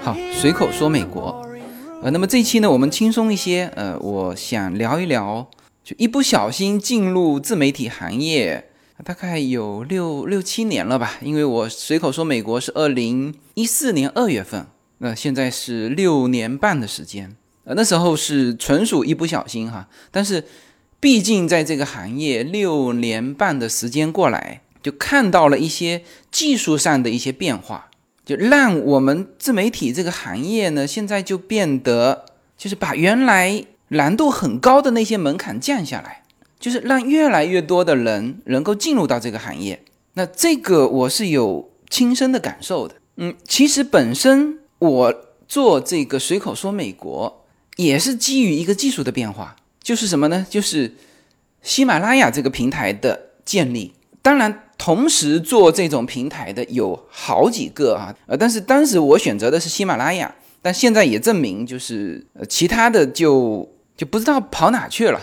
好，随口说美国，呃，那么这一期呢，我们轻松一些，呃，我想聊一聊，就一不小心进入自媒体行业，大概有六六七年了吧，因为我随口说美国是二零一四年二月份，那现在是六年半的时间，呃，那时候是纯属一不小心哈，但是毕竟在这个行业六年半的时间过来，就看到了一些技术上的一些变化。就让我们自媒体这个行业呢，现在就变得就是把原来难度很高的那些门槛降下来，就是让越来越多的人能够进入到这个行业。那这个我是有亲身的感受的。嗯，其实本身我做这个随口说美国也是基于一个技术的变化，就是什么呢？就是喜马拉雅这个平台的建立。当然。同时做这种平台的有好几个啊，呃，但是当时我选择的是喜马拉雅，但现在也证明就是呃其他的就就不知道跑哪去了。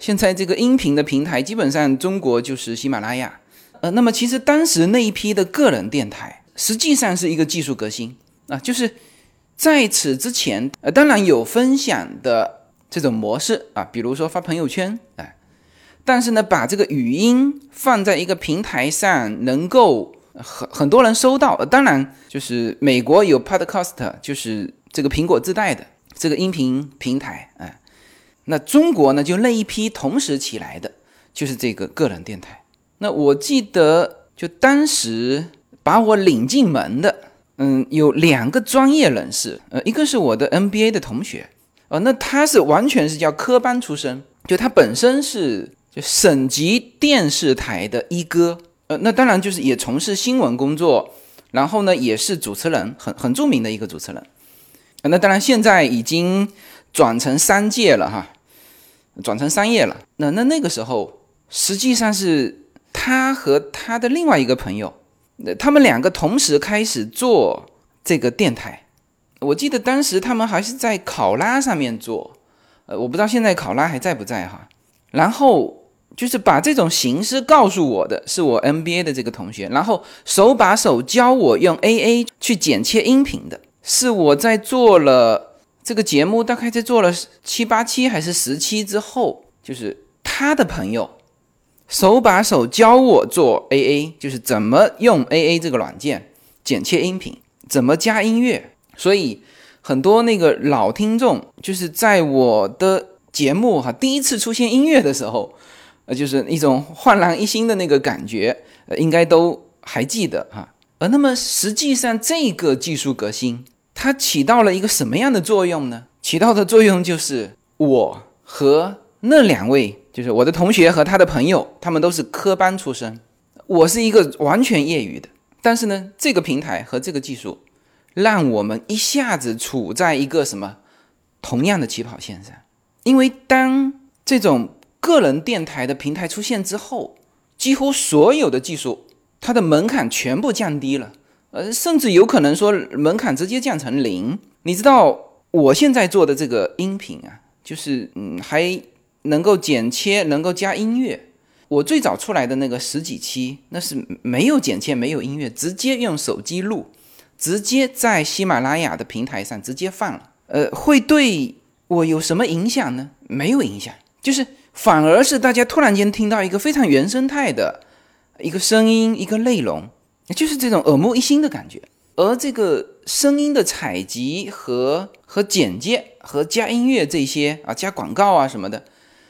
现在这个音频的平台基本上中国就是喜马拉雅，呃，那么其实当时那一批的个人电台实际上是一个技术革新啊，就是在此之前，呃，当然有分享的这种模式啊，比如说发朋友圈，哎。但是呢，把这个语音放在一个平台上，能够很很多人收到。当然，就是美国有 Podcast，就是这个苹果自带的这个音频平台，哎，那中国呢，就那一批同时起来的，就是这个个人电台。那我记得，就当时把我领进门的，嗯，有两个专业人士，呃，一个是我的 NBA 的同学，呃，那他是完全是叫科班出身，就他本身是。省级电视台的一哥，呃，那当然就是也从事新闻工作，然后呢也是主持人，很很著名的一个主持人。那当然现在已经转成商界了哈，转成商业了。那那那个时候，实际上是他和他的另外一个朋友，那他们两个同时开始做这个电台。我记得当时他们还是在考拉上面做，呃，我不知道现在考拉还在不在哈。然后。就是把这种形式告诉我的是我 MBA 的这个同学，然后手把手教我用 AA 去剪切音频的，是我在做了这个节目，大概在做了七八期还是十期之后，就是他的朋友手把手教我做 AA，就是怎么用 AA 这个软件剪切音频，怎么加音乐。所以很多那个老听众，就是在我的节目哈第一次出现音乐的时候。呃，就是一种焕然一新的那个感觉，呃，应该都还记得哈。呃，那么实际上这个技术革新，它起到了一个什么样的作用呢？起到的作用就是我和那两位，就是我的同学和他的朋友，他们都是科班出身，我是一个完全业余的。但是呢，这个平台和这个技术，让我们一下子处在一个什么同样的起跑线上，因为当这种。个人电台的平台出现之后，几乎所有的技术，它的门槛全部降低了，呃，甚至有可能说门槛直接降成零。你知道我现在做的这个音频啊，就是嗯，还能够剪切，能够加音乐。我最早出来的那个十几期，那是没有剪切，没有音乐，直接用手机录，直接在喜马拉雅的平台上直接放了。呃，会对我有什么影响呢？没有影响，就是。反而是大家突然间听到一个非常原生态的一个声音、一个内容，就是这种耳目一新的感觉。而这个声音的采集和和剪接和加音乐这些啊，加广告啊什么的，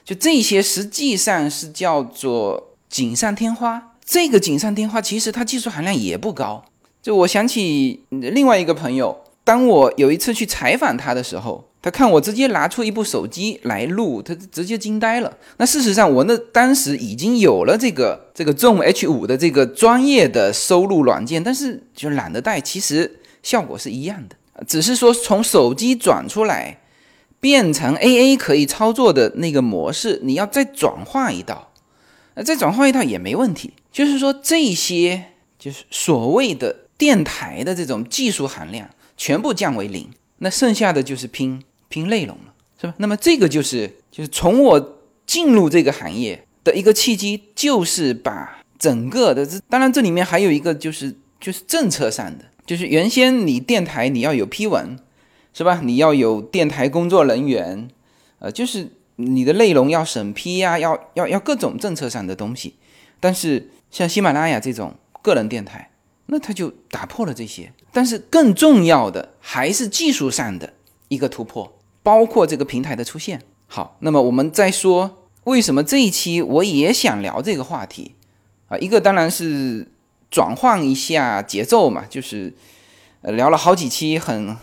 就这些实际上是叫做锦上添花。这个锦上添花其实它技术含量也不高。就我想起另外一个朋友，当我有一次去采访他的时候。他看我直接拿出一部手机来录，他直接惊呆了。那事实上，我那当时已经有了这个这个 Zoom H5 的这个专业的收录软件，但是就懒得带。其实效果是一样的，只是说从手机转出来变成 AA 可以操作的那个模式，你要再转化一道，那再转化一道也没问题。就是说这些就是所谓的电台的这种技术含量全部降为零，那剩下的就是拼。拼内容了，是吧？那么这个就是就是从我进入这个行业的一个契机，就是把整个的这当然这里面还有一个就是就是政策上的，就是原先你电台你要有批文，是吧？你要有电台工作人员，呃，就是你的内容要审批呀，要要要各种政策上的东西。但是像喜马拉雅这种个人电台，那它就打破了这些。但是更重要的还是技术上的一个突破，包括这个平台的出现。好，那么我们再说为什么这一期我也想聊这个话题啊？一个当然是。转换一下节奏嘛，就是呃聊了好几期很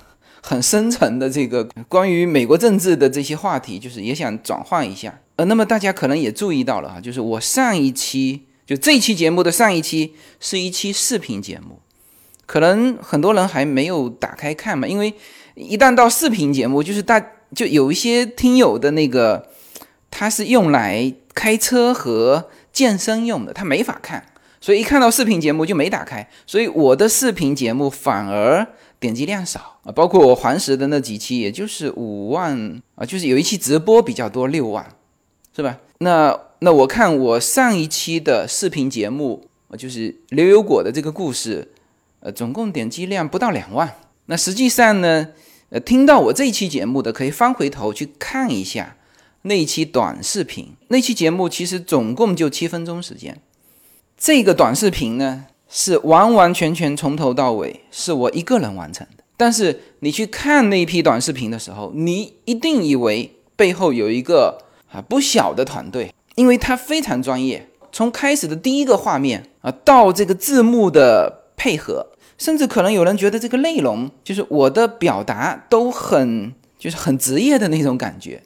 很深层的这个关于美国政治的这些话题，就是也想转换一下。呃，那么大家可能也注意到了哈，就是我上一期就这期节目的上一期是一期视频节目，可能很多人还没有打开看嘛，因为一旦到视频节目，就是大就有一些听友的那个他是用来开车和健身用的，他没法看。所以一看到视频节目就没打开，所以我的视频节目反而点击量少啊，包括我黄石的那几期，也就是五万啊，就是有一期直播比较多，六万，是吧？那那我看我上一期的视频节目，就是牛油果的这个故事，呃，总共点击量不到两万。那实际上呢，呃，听到我这一期节目的可以翻回头去看一下那一期短视频，那期节目其实总共就七分钟时间。这个短视频呢，是完完全全从头到尾是我一个人完成的。但是你去看那一批短视频的时候，你一定以为背后有一个啊不小的团队，因为它非常专业。从开始的第一个画面啊，到这个字幕的配合，甚至可能有人觉得这个内容就是我的表达都很就是很职业的那种感觉。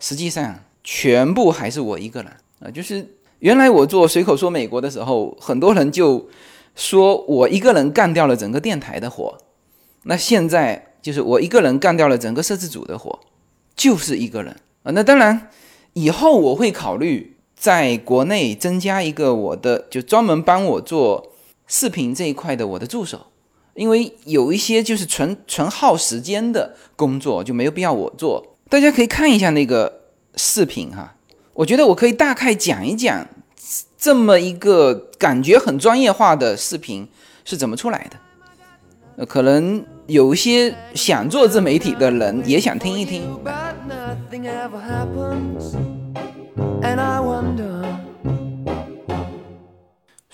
实际上，全部还是我一个人啊，就是。原来我做随口说美国的时候，很多人就说我一个人干掉了整个电台的活。那现在就是我一个人干掉了整个摄制组的活，就是一个人啊。那当然，以后我会考虑在国内增加一个我的，就专门帮我做视频这一块的我的助手，因为有一些就是纯纯耗时间的工作就没有必要我做。大家可以看一下那个视频哈。我觉得我可以大概讲一讲，这么一个感觉很专业化的视频是怎么出来的。呃，可能有一些想做自媒体的人也想听一听。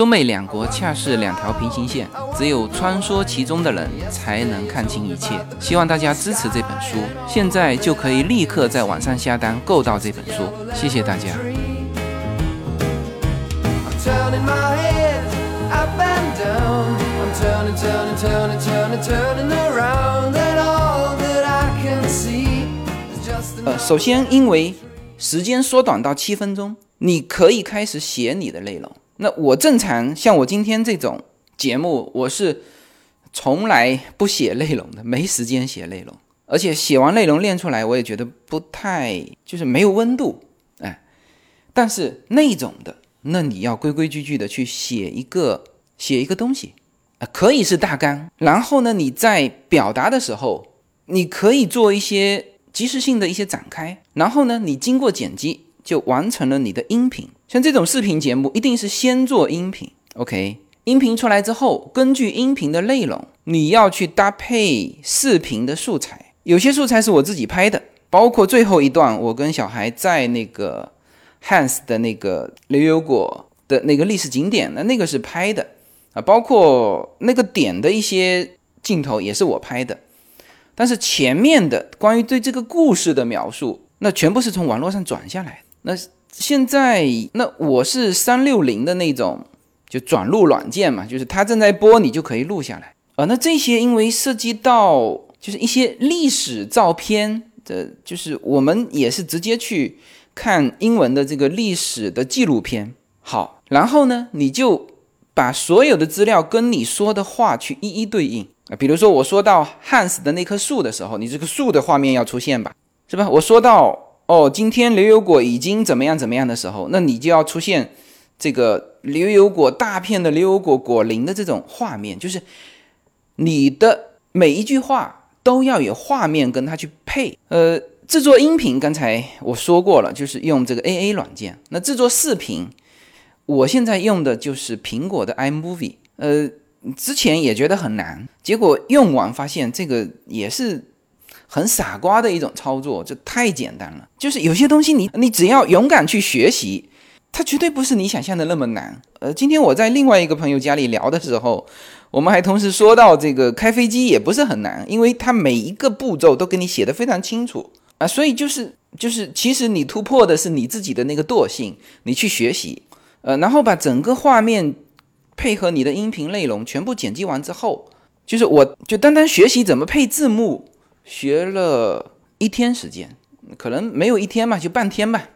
中美两国恰是两条平行线，只有穿梭其中的人才能看清一切。希望大家支持这本书，现在就可以立刻在网上下单购到这本书。谢谢大家。呃，首先，因为时间缩短到七分钟，你可以开始写你的内容。那我正常像我今天这种节目，我是从来不写内容的，没时间写内容，而且写完内容练出来，我也觉得不太就是没有温度，哎。但是那种的，那你要规规矩矩的去写一个写一个东西啊，可以是大纲，然后呢，你在表达的时候，你可以做一些即时性的一些展开，然后呢，你经过剪辑就完成了你的音频。像这种视频节目，一定是先做音频，OK？音频出来之后，根据音频的内容，你要去搭配视频的素材。有些素材是我自己拍的，包括最后一段，我跟小孩在那个 Hans 的那个牛油果的那个历史景点，那那个是拍的啊，包括那个点的一些镜头也是我拍的。但是前面的关于对这个故事的描述，那全部是从网络上转下来，那。现在那我是三六零的那种，就转录软件嘛，就是它正在播，你就可以录下来啊。那这些因为涉及到就是一些历史照片的，就是我们也是直接去看英文的这个历史的纪录片。好，然后呢，你就把所有的资料跟你说的话去一一对应啊。比如说我说到汉斯的那棵树的时候，你这个树的画面要出现吧，是吧？我说到。哦，今天牛油果已经怎么样怎么样的时候，那你就要出现这个牛油果大片的牛油果果林的这种画面，就是你的每一句话都要有画面跟它去配。呃，制作音频刚才我说过了，就是用这个 A A 软件。那制作视频，我现在用的就是苹果的 iMovie。呃，之前也觉得很难，结果用完发现这个也是很傻瓜的一种操作，就太简单了。就是有些东西你你只要勇敢去学习。它绝对不是你想象的那么难。呃，今天我在另外一个朋友家里聊的时候，我们还同时说到这个开飞机也不是很难，因为它每一个步骤都给你写的非常清楚啊。所以就是就是，其实你突破的是你自己的那个惰性，你去学习，呃，然后把整个画面配合你的音频内容全部剪辑完之后，就是我就单单学习怎么配字幕，学了一天时间，可能没有一天吧，就半天吧，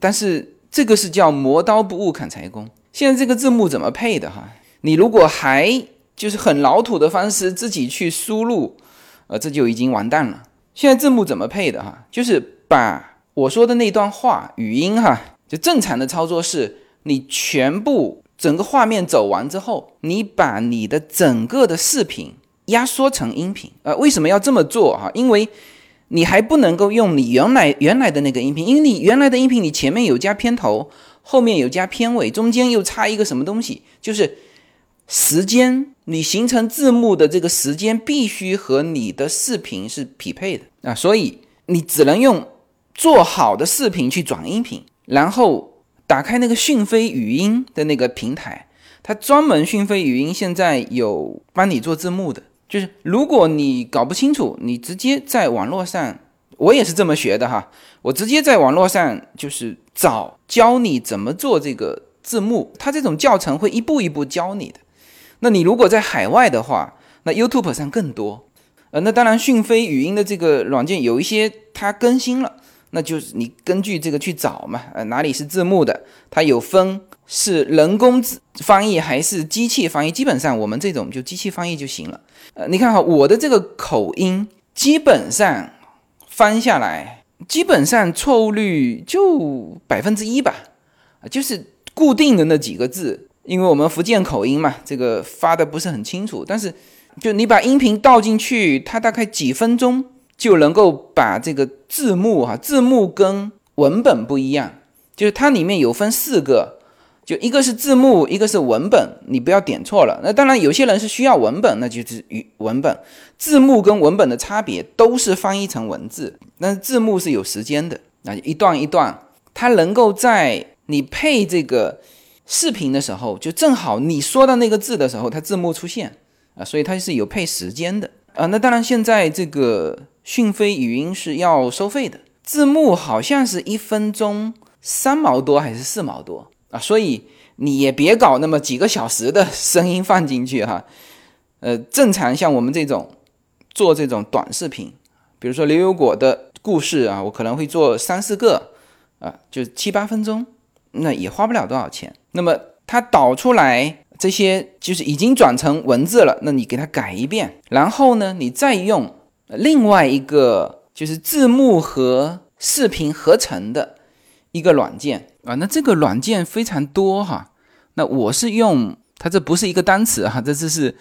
但是。这个是叫磨刀不误砍柴工。现在这个字幕怎么配的哈？你如果还就是很老土的方式自己去输入，呃，这就已经完蛋了。现在字幕怎么配的哈？就是把我说的那段话语音哈，就正常的操作是，你全部整个画面走完之后，你把你的整个的视频压缩成音频。呃，为什么要这么做哈？因为你还不能够用你原来原来的那个音频，因为你原来的音频你前面有加片头，后面有加片尾，中间又插一个什么东西，就是时间你形成字幕的这个时间必须和你的视频是匹配的啊，所以你只能用做好的视频去转音频，然后打开那个讯飞语音的那个平台，它专门讯飞语音现在有帮你做字幕的。就是如果你搞不清楚，你直接在网络上，我也是这么学的哈。我直接在网络上就是找教你怎么做这个字幕，它这种教程会一步一步教你的。那你如果在海外的话，那 YouTube 上更多。呃，那当然讯飞语音的这个软件有一些它更新了，那就是你根据这个去找嘛。呃，哪里是字幕的，它有分。是人工翻译还是机器翻译？基本上我们这种就机器翻译就行了。呃，你看哈，我的这个口音基本上翻下来，基本上错误率就百分之一吧，就是固定的那几个字。因为我们福建口音嘛，这个发的不是很清楚。但是就你把音频倒进去，它大概几分钟就能够把这个字幕哈，字幕跟文本不一样，就是它里面有分四个。就一个是字幕，一个是文本，你不要点错了。那当然，有些人是需要文本，那就是语文本。字幕跟文本的差别都是翻译成文字，但是字幕是有时间的，那一段一段，它能够在你配这个视频的时候，就正好你说到那个字的时候，它字幕出现啊，所以它是有配时间的啊。那当然，现在这个讯飞语音是要收费的，字幕好像是一分钟三毛多还是四毛多。啊，所以你也别搞那么几个小时的声音放进去哈，呃，正常像我们这种做这种短视频，比如说牛油果的故事啊，我可能会做三四个啊，就七八分钟，那也花不了多少钱。那么它导出来这些就是已经转成文字了，那你给它改一遍，然后呢，你再用另外一个就是字幕和视频合成的一个软件。啊，那这个软件非常多哈。那我是用它，这不是一个单词哈，这只是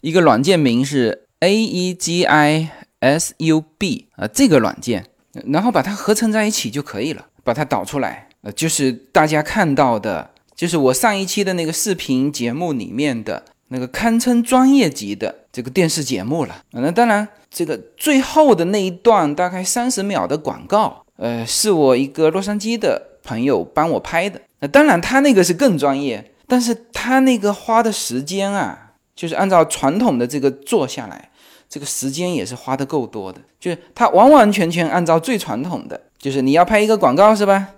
一个软件名是 A E G I S U B 啊，这个软件，然后把它合成在一起就可以了，把它导出来，呃，就是大家看到的，就是我上一期的那个视频节目里面的那个堪称专业级的这个电视节目了。那当然，这个最后的那一段大概三十秒的广告，呃，是我一个洛杉矶的。朋友帮我拍的，那当然他那个是更专业，但是他那个花的时间啊，就是按照传统的这个做下来，这个时间也是花的够多的，就是他完完全全按照最传统的，就是你要拍一个广告是吧？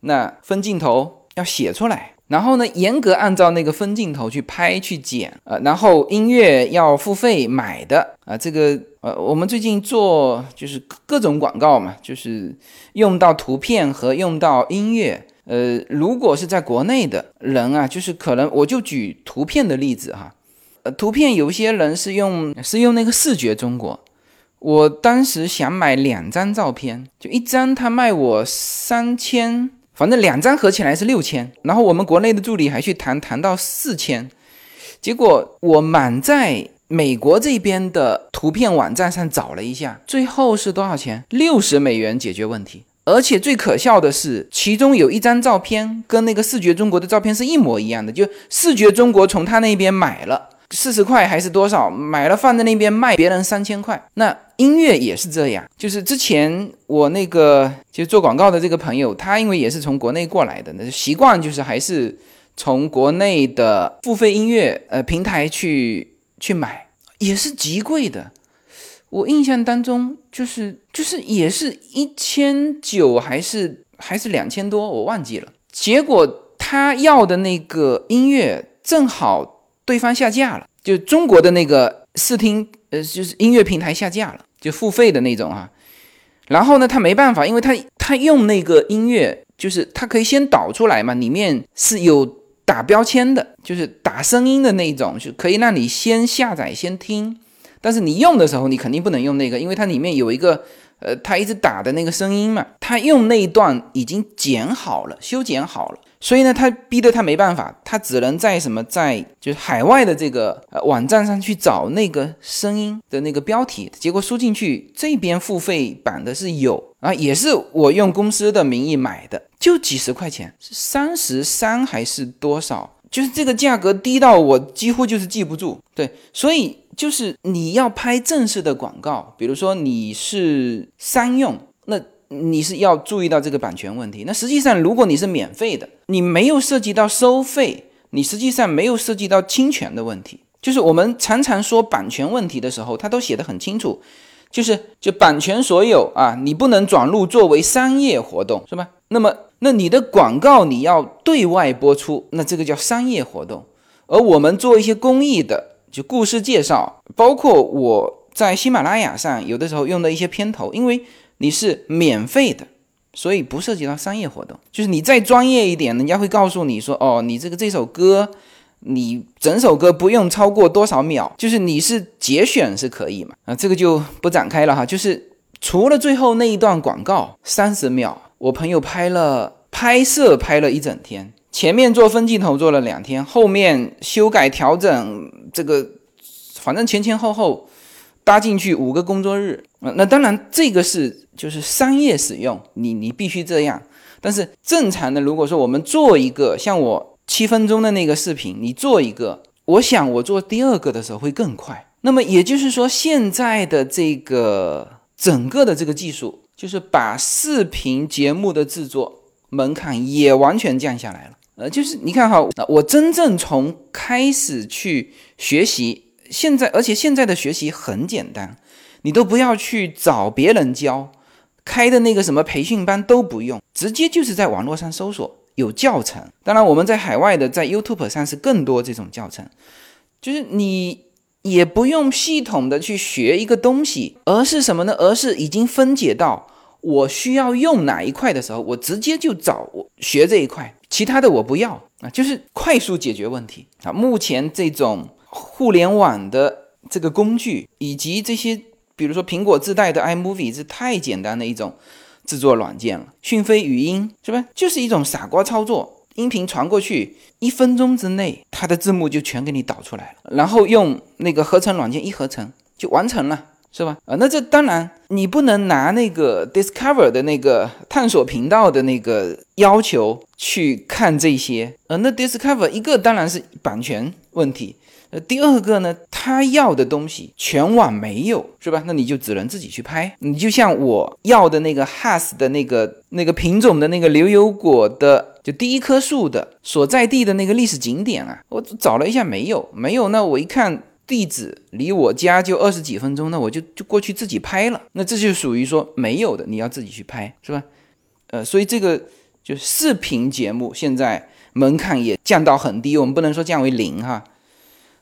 那分镜头要写出来。然后呢，严格按照那个分镜头去拍去剪，呃，然后音乐要付费买的啊，这个呃，我们最近做就是各种广告嘛，就是用到图片和用到音乐，呃，如果是在国内的人啊，就是可能我就举图片的例子哈，呃，图片有些人是用是用那个视觉中国，我当时想买两张照片，就一张他卖我三千。反正两张合起来是六千，然后我们国内的助理还去谈谈到四千，结果我满在美国这边的图片网站上找了一下，最后是多少钱？六十美元解决问题。而且最可笑的是，其中有一张照片跟那个视觉中国的照片是一模一样的，就视觉中国从他那边买了四十块还是多少，买了放在那边卖别人三千块。那音乐也是这样，就是之前我那个就做广告的这个朋友，他因为也是从国内过来的，那习惯就是还是从国内的付费音乐呃平台去去买，也是极贵的。我印象当中就是就是也是一千九还是还是两千多，我忘记了。结果他要的那个音乐正好对方下架了，就中国的那个视听呃就是音乐平台下架了，就付费的那种啊。然后呢，他没办法，因为他他用那个音乐就是他可以先导出来嘛，里面是有打标签的，就是打声音的那种，就可以让你先下载先听。但是你用的时候，你肯定不能用那个，因为它里面有一个，呃，它一直打的那个声音嘛，它用那一段已经剪好了，修剪好了，所以呢，他逼得他没办法，他只能在什么，在就是海外的这个呃网站上去找那个声音的那个标题，结果输进去，这边付费版的是有啊，也是我用公司的名义买的，就几十块钱，是三十三还是多少？就是这个价格低到我几乎就是记不住，对，所以。就是你要拍正式的广告，比如说你是商用，那你是要注意到这个版权问题。那实际上，如果你是免费的，你没有涉及到收费，你实际上没有涉及到侵权的问题。就是我们常常说版权问题的时候，它都写得很清楚，就是就版权所有啊，你不能转入作为商业活动，是吧？那么那你的广告你要对外播出，那这个叫商业活动。而我们做一些公益的。就故事介绍，包括我在喜马拉雅上有的时候用的一些片头，因为你是免费的，所以不涉及到商业活动。就是你再专业一点，人家会告诉你说，哦，你这个这首歌，你整首歌不用超过多少秒，就是你是节选是可以嘛？啊，这个就不展开了哈。就是除了最后那一段广告三十秒，我朋友拍了拍摄拍了一整天。前面做分镜头做了两天，后面修改调整这个，反正前前后后搭进去五个工作日。那当然这个是就是商业使用，你你必须这样。但是正常的，如果说我们做一个像我七分钟的那个视频，你做一个，我想我做第二个的时候会更快。那么也就是说，现在的这个整个的这个技术，就是把视频节目的制作门槛也完全降下来了。呃，就是你看哈，我真正从开始去学习，现在而且现在的学习很简单，你都不要去找别人教，开的那个什么培训班都不用，直接就是在网络上搜索有教程。当然我们在海外的，在 YouTube 上是更多这种教程，就是你也不用系统的去学一个东西，而是什么呢？而是已经分解到我需要用哪一块的时候，我直接就找我学这一块。其他的我不要啊，就是快速解决问题啊。目前这种互联网的这个工具，以及这些，比如说苹果自带的 iMovie，是太简单的一种制作软件了。讯飞语音是吧？就是一种傻瓜操作，音频传过去，一分钟之内，它的字幕就全给你导出来了，然后用那个合成软件一合成就完成了。是吧？啊，那这当然，你不能拿那个 Discover 的那个探索频道的那个要求去看这些。呃，那 Discover 一个当然是版权问题，呃，第二个呢，他要的东西全网没有，是吧？那你就只能自己去拍。你就像我要的那个 Has 的那个那个品种的那个牛油果的，就第一棵树的所在地的那个历史景点啊，我找了一下没有，没有。那我一看。地址离我家就二十几分钟，那我就就过去自己拍了。那这就属于说没有的，你要自己去拍，是吧？呃，所以这个就视频节目现在门槛也降到很低，我们不能说降为零哈。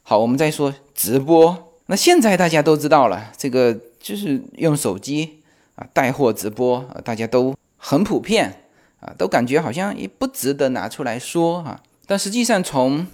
好，我们再说直播。那现在大家都知道了，这个就是用手机啊带货直播啊，大家都很普遍啊，都感觉好像也不值得拿出来说哈。但实际上从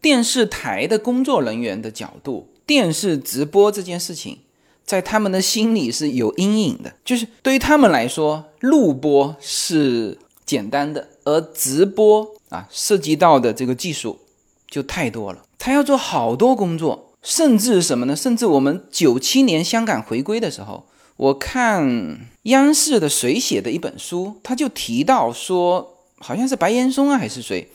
电视台的工作人员的角度，电视直播这件事情，在他们的心里是有阴影的。就是对于他们来说，录播是简单的，而直播啊涉及到的这个技术就太多了，他要做好多工作，甚至什么呢？甚至我们九七年香港回归的时候，我看央视的谁写的一本书，他就提到说，好像是白岩松啊还是谁，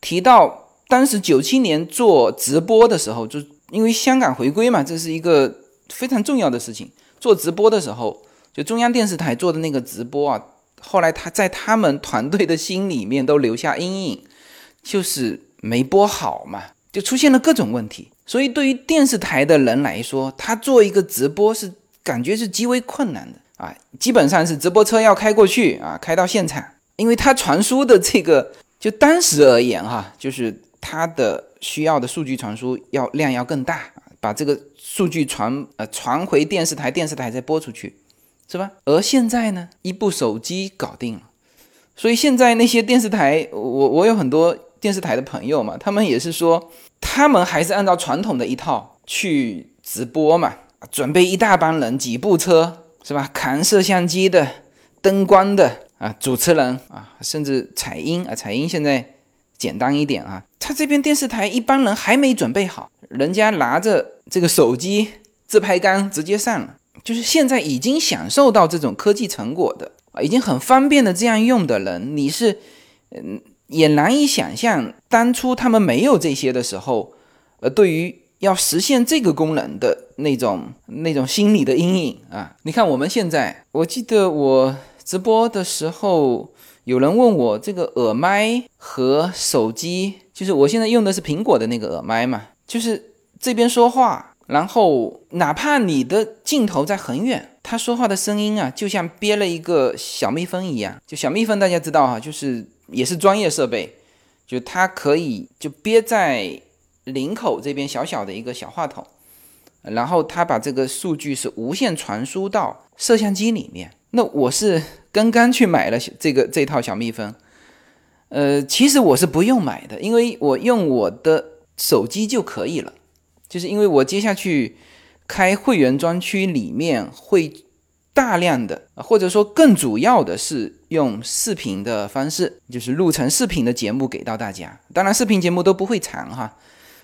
提到当时九七年做直播的时候，就因为香港回归嘛，这是一个非常重要的事情，做直播的时候。就中央电视台做的那个直播啊，后来他在他们团队的心里面都留下阴影，就是没播好嘛，就出现了各种问题。所以对于电视台的人来说，他做一个直播是感觉是极为困难的啊，基本上是直播车要开过去啊，开到现场，因为他传输的这个，就当时而言哈，就是它的需要的数据传输要量要更大，把这个数据传呃传回电视台，电视台再播出去。是吧？而现在呢，一部手机搞定了。所以现在那些电视台，我我有很多电视台的朋友嘛，他们也是说，他们还是按照传统的一套去直播嘛，准备一大帮人，几部车，是吧？扛摄像机的、灯光的啊，主持人啊，甚至采音啊，采音现在简单一点啊。他这边电视台一帮人还没准备好，人家拿着这个手机自拍杆直接上了。就是现在已经享受到这种科技成果的啊，已经很方便的这样用的人，你是嗯也难以想象当初他们没有这些的时候，呃，对于要实现这个功能的那种那种心理的阴影啊。你看我们现在，我记得我直播的时候，有人问我这个耳麦和手机，就是我现在用的是苹果的那个耳麦嘛，就是这边说话。然后，哪怕你的镜头在很远，他说话的声音啊，就像憋了一个小蜜蜂一样。就小蜜蜂，大家知道哈，就是也是专业设备，就它可以就憋在领口这边小小的一个小话筒，然后它把这个数据是无线传输到摄像机里面。那我是刚刚去买了这个这套小蜜蜂，呃，其实我是不用买的，因为我用我的手机就可以了。就是因为我接下去开会员专区里面会大量的，或者说更主要的是用视频的方式，就是录成视频的节目给到大家。当然，视频节目都不会长哈，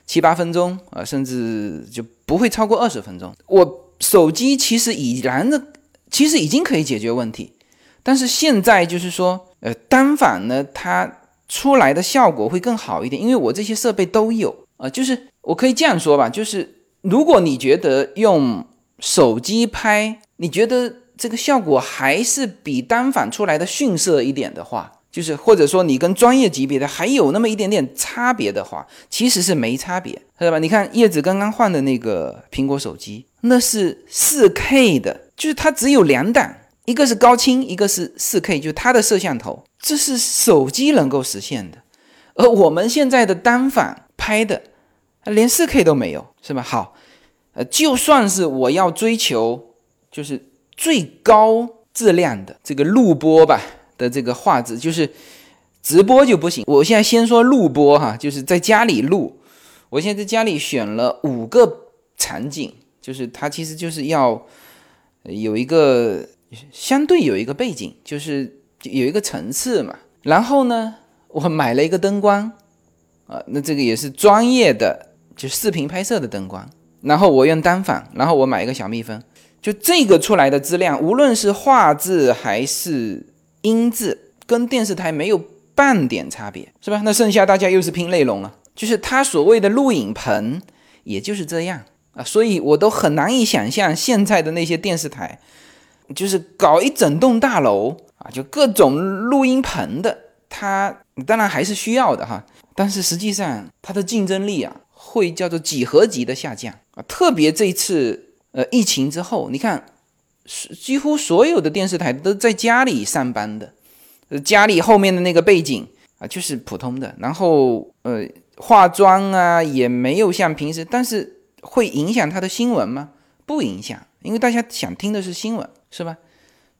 七八分钟啊，甚至就不会超过二十分钟。我手机其实已然的，其实已经可以解决问题，但是现在就是说，呃，单反呢，它出来的效果会更好一点，因为我这些设备都有啊，就是。我可以这样说吧，就是如果你觉得用手机拍，你觉得这个效果还是比单反出来的逊色一点的话，就是或者说你跟专业级别的还有那么一点点差别的话，其实是没差别，是吧？你看叶子刚刚换的那个苹果手机，那是四 K 的，就是它只有两档，一个是高清，一个是四 K，就它的摄像头，这是手机能够实现的，而我们现在的单反拍的。连四 K 都没有，是吧？好，呃，就算是我要追求就是最高质量的这个录播吧的这个画质，就是直播就不行。我现在先说录播哈，就是在家里录。我现在在家里选了五个场景，就是它其实就是要有一个相对有一个背景，就是有一个层次嘛。然后呢，我买了一个灯光，啊，那这个也是专业的。就视频拍摄的灯光，然后我用单反，然后我买一个小蜜蜂，就这个出来的质量，无论是画质还是音质，跟电视台没有半点差别，是吧？那剩下大家又是拼内容了，就是他所谓的录影棚，也就是这样啊，所以我都很难以想象现在的那些电视台，就是搞一整栋大楼啊，就各种录音棚的，它当然还是需要的哈，但是实际上它的竞争力啊。会叫做几何级的下降啊！特别这一次呃疫情之后，你看，几乎所有的电视台都在家里上班的，呃，家里后面的那个背景啊就是普通的，然后呃化妆啊也没有像平时，但是会影响他的新闻吗？不影响，因为大家想听的是新闻，是吧？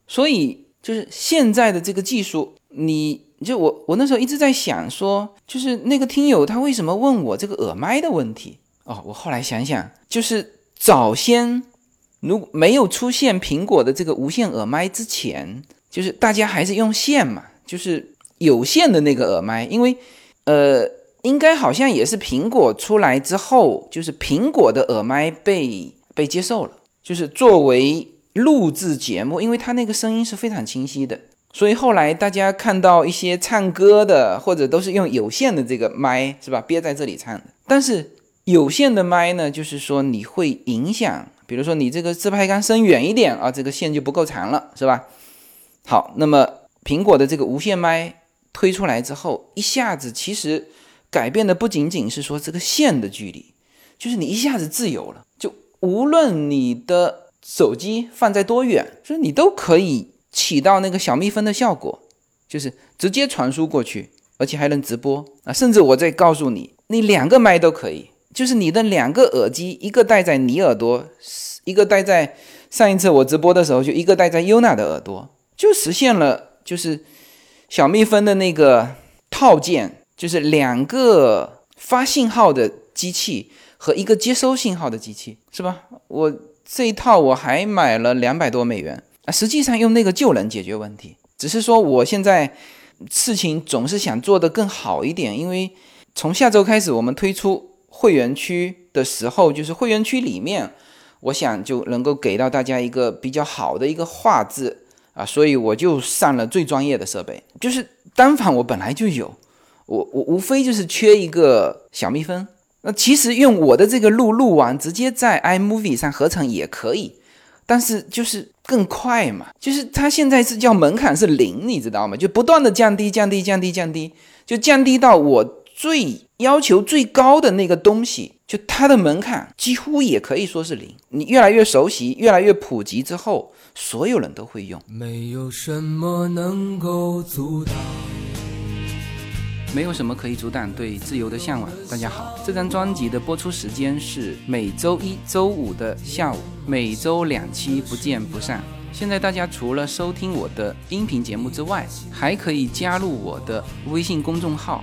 所以就是现在的这个技术，你。就我我那时候一直在想说，就是那个听友他为什么问我这个耳麦的问题哦？我后来想想，就是早先如没有出现苹果的这个无线耳麦之前，就是大家还是用线嘛，就是有线的那个耳麦，因为呃，应该好像也是苹果出来之后，就是苹果的耳麦被被接受了，就是作为录制节目，因为它那个声音是非常清晰的，所以后来大家看到一些唱歌的，或者都是用有线的这个麦，是吧？憋在这里唱的。但是有线的麦呢，就是说你会影响，比如说你这个自拍杆伸远一点啊，这个线就不够长了，是吧？好，那么苹果的这个无线麦推出来之后，一下子其实改变的不仅仅是说这个线的距离，就是你一下子自由了，就无论你的手机放在多远，就是你都可以起到那个小蜜蜂的效果，就是直接传输过去，而且还能直播啊，甚至我再告诉你，你两个麦都可以，就是你的两个耳机，一个戴在你耳朵，一个戴在上一次我直播的时候，就一个戴在优娜的耳朵。就实现了，就是小蜜蜂的那个套件，就是两个发信号的机器和一个接收信号的机器，是吧？我这一套我还买了两百多美元啊，实际上用那个就能解决问题，只是说我现在事情总是想做得更好一点，因为从下周开始我们推出会员区的时候，就是会员区里面，我想就能够给到大家一个比较好的一个画质。啊，所以我就上了最专业的设备，就是单反我本来就有，我我无非就是缺一个小蜜蜂。那其实用我的这个录录完，直接在 iMovie 上合成也可以，但是就是更快嘛。就是它现在是叫门槛是零，你知道吗？就不断的降低降低降低降低，就降低到我最要求最高的那个东西，就它的门槛几乎也可以说是零。你越来越熟悉，越来越普及之后。所有人都会用。没有什么能够阻挡，没有什么可以阻挡对自由的向往。大家好，这张专辑的播出时间是每周一周五的下午，每周两期，不见不散。现在大家除了收听我的音频节目之外，还可以加入我的微信公众号，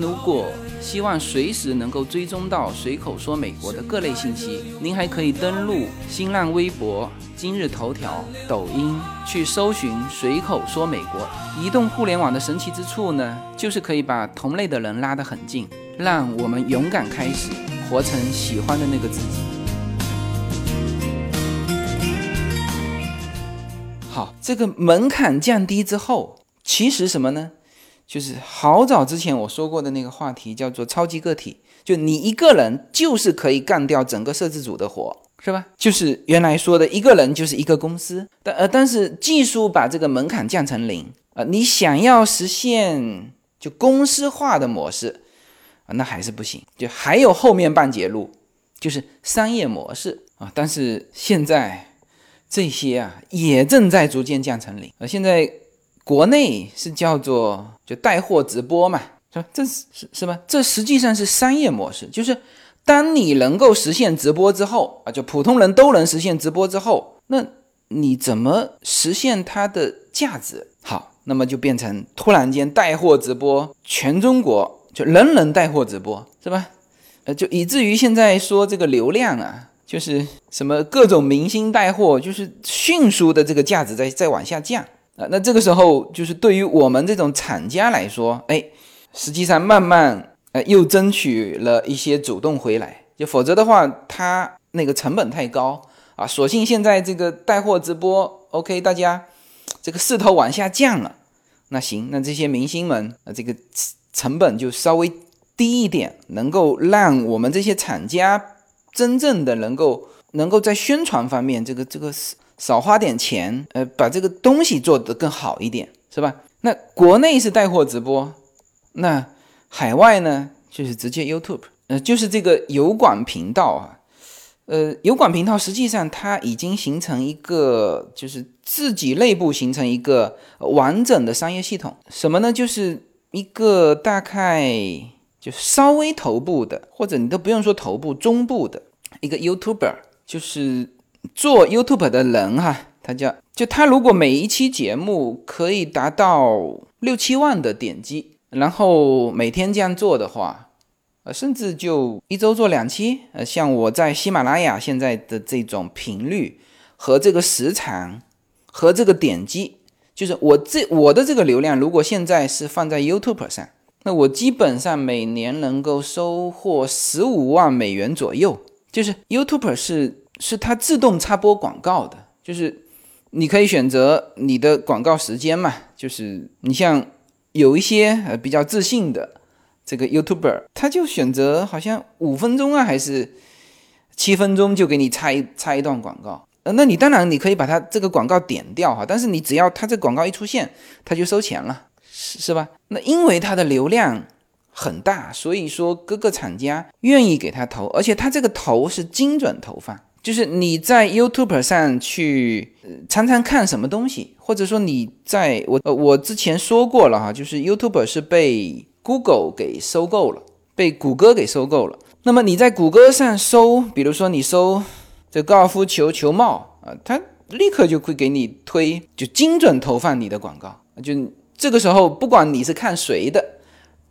如果希望随时能够追踪到随口说美国的各类信息。您还可以登录新浪微博、今日头条、抖音去搜寻“随口说美国”。移动互联网的神奇之处呢，就是可以把同类的人拉得很近，让我们勇敢开始，活成喜欢的那个自己。好，这个门槛降低之后，其实什么呢？就是好早之前我说过的那个话题，叫做超级个体。就你一个人就是可以干掉整个摄制组的活，是吧？就是原来说的一个人就是一个公司。但呃，但是技术把这个门槛降成零啊，你想要实现就公司化的模式啊，那还是不行。就还有后面半截路，就是商业模式啊。但是现在这些啊，也正在逐渐降成零啊。现在。国内是叫做就带货直播嘛，是吧？这是是是吧？这实际上是商业模式，就是当你能够实现直播之后啊，就普通人都能实现直播之后，那你怎么实现它的价值？好，那么就变成突然间带货直播，全中国就人人带货直播，是吧？呃，就以至于现在说这个流量啊，就是什么各种明星带货，就是迅速的这个价值在在往下降。啊，那这个时候就是对于我们这种厂家来说，哎，实际上慢慢呃又争取了一些主动回来，就否则的话，它那个成本太高啊。索性现在这个带货直播，OK，大家这个势头往下降了，那行，那这些明星们啊，这个成本就稍微低一点，能够让我们这些厂家真正的能够能够在宣传方面，这个这个是。少花点钱，呃，把这个东西做得更好一点，是吧？那国内是带货直播，那海外呢，就是直接 YouTube，呃，就是这个油管频道啊，呃，油管频道实际上它已经形成一个，就是自己内部形成一个完整的商业系统。什么呢？就是一个大概就稍微头部的，或者你都不用说头部，中部的一个 YouTuber，就是做 YouTube 的人哈，他叫就他如果每一期节目可以达到六七万的点击，然后每天这样做的话。呃，甚至就一周做两期，呃，像我在喜马拉雅现在的这种频率和这个时长和这个点击，就是我这我的这个流量，如果现在是放在 YouTube 上，那我基本上每年能够收获十五万美元左右。就是 YouTube 是是它自动插播广告的，就是你可以选择你的广告时间嘛，就是你像有一些呃比较自信的。这个 YouTuber 他就选择好像五分钟啊，还是七分钟就给你插一插一段广告。呃，那你当然你可以把它这个广告点掉哈，但是你只要他这广告一出现，他就收钱了，是是吧？那因为它的流量很大，所以说各个厂家愿意给他投，而且他这个投是精准投放，就是你在 YouTube 上去常常看什么东西，或者说你在我呃我之前说过了哈，就是 YouTube 是被 Google 给收购了，被谷歌给收购了。那么你在谷歌上搜，比如说你搜这高尔夫球球帽啊，它立刻就会给你推，就精准投放你的广告。就这个时候，不管你是看谁的，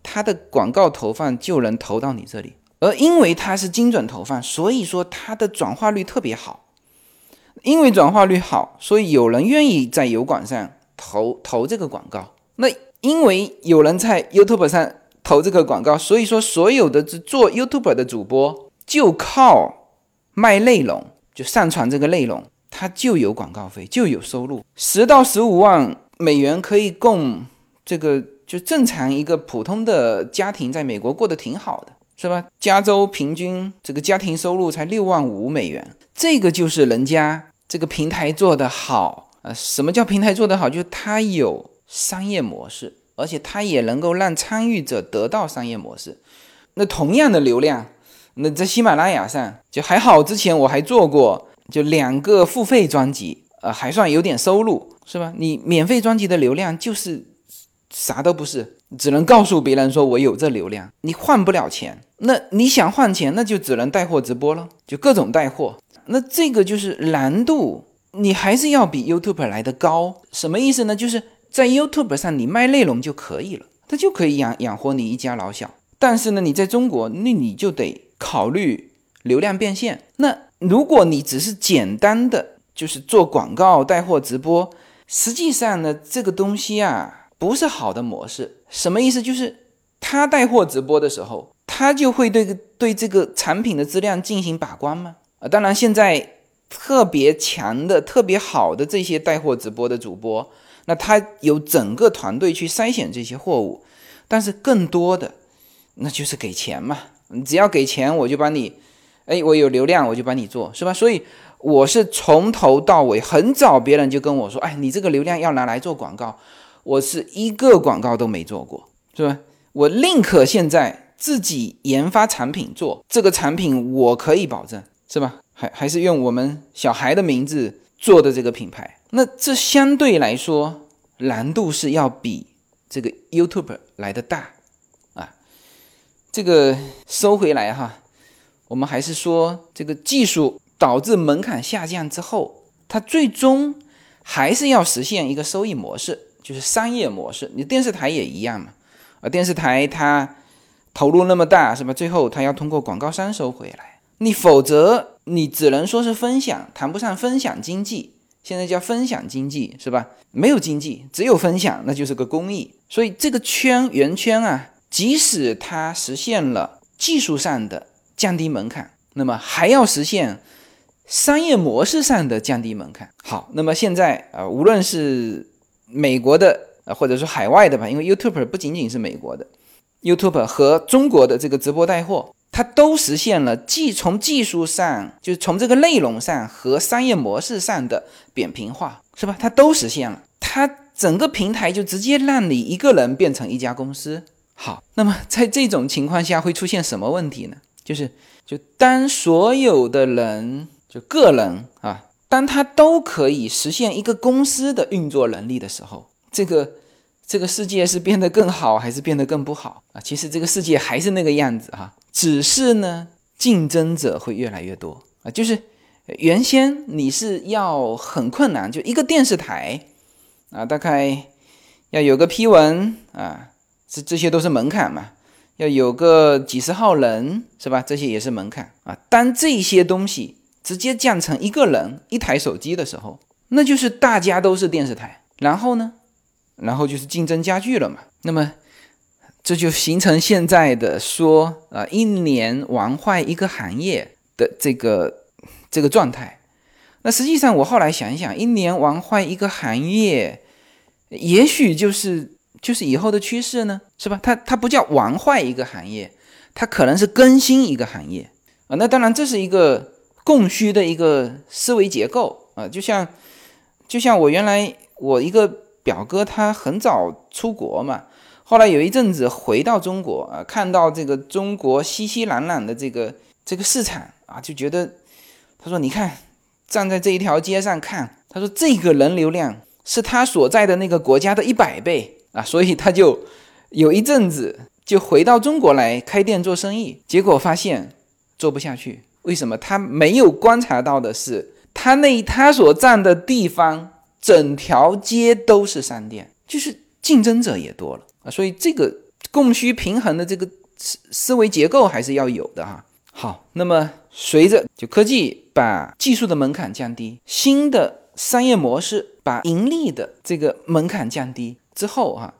它的广告投放就能投到你这里。而因为它是精准投放，所以说它的转化率特别好。因为转化率好，所以有人愿意在油管上投投这个广告。那因为有人在 YouTube 上投这个广告，所以说所有的做 YouTube 的主播就靠卖内容，就上传这个内容，他就有广告费，就有收入，十到十五万美元可以供这个就正常一个普通的家庭在美国过得挺好的，是吧？加州平均这个家庭收入才六万五美元，这个就是人家这个平台做得好啊。什么叫平台做得好？就是它有。商业模式，而且它也能够让参与者得到商业模式。那同样的流量，那在喜马拉雅上就还好。之前我还做过，就两个付费专辑，呃，还算有点收入，是吧？你免费专辑的流量就是啥都不是，只能告诉别人说我有这流量，你换不了钱。那你想换钱，那就只能带货直播了，就各种带货。那这个就是难度，你还是要比 YouTube 来的高。什么意思呢？就是。在 YouTube 上，你卖内容就可以了，它就可以养养活你一家老小。但是呢，你在中国，那你就得考虑流量变现。那如果你只是简单的就是做广告、带货、直播，实际上呢，这个东西啊不是好的模式。什么意思？就是他带货直播的时候，他就会对对这个产品的质量进行把关吗？啊，当然，现在特别强的、特别好的这些带货直播的主播。那他有整个团队去筛选这些货物，但是更多的那就是给钱嘛，只要给钱，我就帮你，哎，我有流量，我就帮你做，是吧？所以我是从头到尾，很早别人就跟我说，哎，你这个流量要拿来做广告，我是一个广告都没做过，是吧？我宁可现在自己研发产品做这个产品，我可以保证，是吧？还还是用我们小孩的名字做的这个品牌。那这相对来说难度是要比这个 YouTube 来的大啊。这个收回来哈，我们还是说这个技术导致门槛下降之后，它最终还是要实现一个收益模式，就是商业模式。你电视台也一样嘛，啊，电视台它投入那么大是吧？最后它要通过广告商收回来，你否则你只能说是分享，谈不上分享经济。现在叫分享经济是吧？没有经济，只有分享，那就是个公益。所以这个圈圆圈啊，即使它实现了技术上的降低门槛，那么还要实现商业模式上的降低门槛。好，那么现在啊，无论是美国的啊，或者说海外的吧，因为 YouTube 不仅仅是美国的，YouTube 和中国的这个直播带货。它都实现了技从技术上，就是从这个内容上和商业模式上的扁平化，是吧？它都实现了，它整个平台就直接让你一个人变成一家公司。好，那么在这种情况下会出现什么问题呢？就是就当所有的人，就个人啊，当他都可以实现一个公司的运作能力的时候，这个这个世界是变得更好还是变得更不好啊？其实这个世界还是那个样子哈，只是呢，竞争者会越来越多啊。就是原先你是要很困难，就一个电视台啊，大概要有个批文啊，这这些都是门槛嘛。要有个几十号人是吧？这些也是门槛啊。当这些东西直接降成一个人一台手机的时候，那就是大家都是电视台。然后呢，然后就是竞争加剧了嘛。那么这就形成现在的说啊，一年玩坏一个行业的这个这个状态。那实际上我后来想一想，一年玩坏一个行业，也许就是。就是以后的趋势呢，是吧？它它不叫玩坏一个行业，它可能是更新一个行业啊。那当然，这是一个供需的一个思维结构啊。就像就像我原来我一个表哥，他很早出国嘛，后来有一阵子回到中国啊，看到这个中国熙熙攘攘的这个这个市场啊，就觉得他说：“你看，站在这一条街上看，他说这个人流量是他所在的那个国家的一百倍。”啊，所以他就有一阵子就回到中国来开店做生意，结果发现做不下去。为什么？他没有观察到的是，他那他所站的地方，整条街都是商店，就是竞争者也多了啊。所以这个供需平衡的这个思思维结构还是要有的哈。好，那么随着就科技把技术的门槛降低，新的商业模式把盈利的这个门槛降低。之后哈，